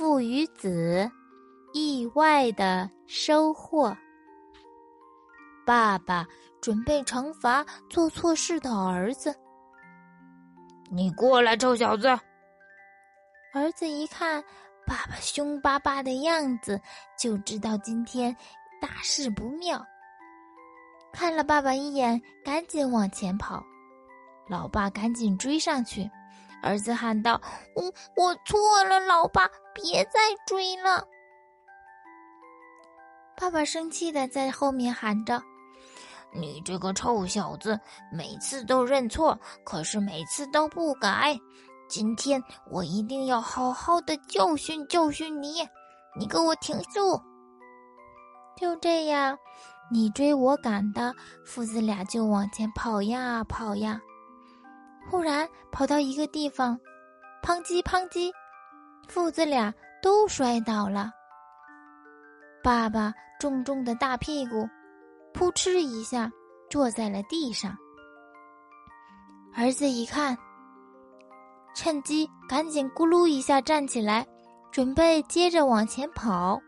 父与子意外的收获。爸爸准备惩罚做错事的儿子。你过来，臭小子！儿子一看爸爸凶巴巴的样子，就知道今天大事不妙。看了爸爸一眼，赶紧往前跑。老爸赶紧追上去。儿子喊道：“我我错了，老爸，别再追了。”爸爸生气的在后面喊着：“你这个臭小子，每次都认错，可是每次都不改。今天我一定要好好的教训教训你！你给我停住！”就这样，你追我赶的，父子俩就往前跑呀跑呀。忽然跑到一个地方，砰叽砰叽，父子俩都摔倒了。爸爸重重的大屁股，扑哧一下坐在了地上。儿子一看，趁机赶紧咕噜一下站起来，准备接着往前跑。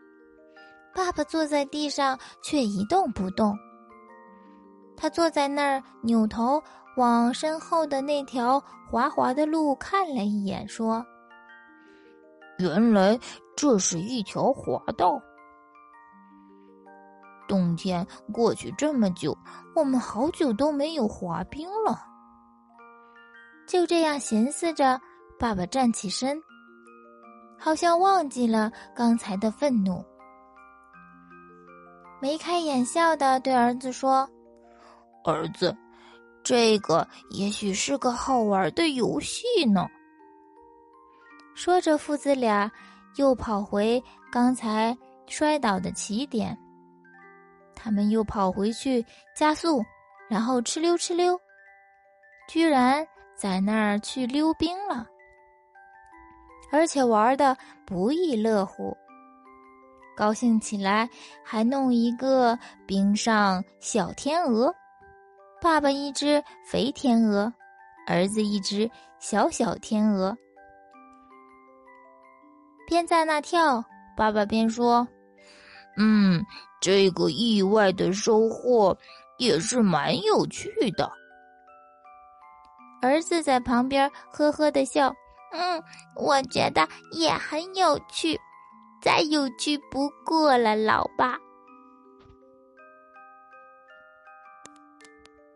爸爸坐在地上却一动不动，他坐在那儿扭头。往身后的那条滑滑的路看了一眼，说：“原来这是一条滑道。冬天过去这么久，我们好久都没有滑冰了。”就这样寻思着，爸爸站起身，好像忘记了刚才的愤怒，眉开眼笑的对儿子说：“儿子。”这个也许是个好玩的游戏呢。说着，父子俩又跑回刚才摔倒的起点。他们又跑回去加速，然后哧溜哧溜，居然在那儿去溜冰了，而且玩的不亦乐乎。高兴起来，还弄一个冰上小天鹅。爸爸一只肥天鹅，儿子一只小小天鹅，边在那跳，爸爸边说：“嗯，这个意外的收获也是蛮有趣的。”儿子在旁边呵呵的笑：“嗯，我觉得也很有趣，再有趣不过了，老爸。”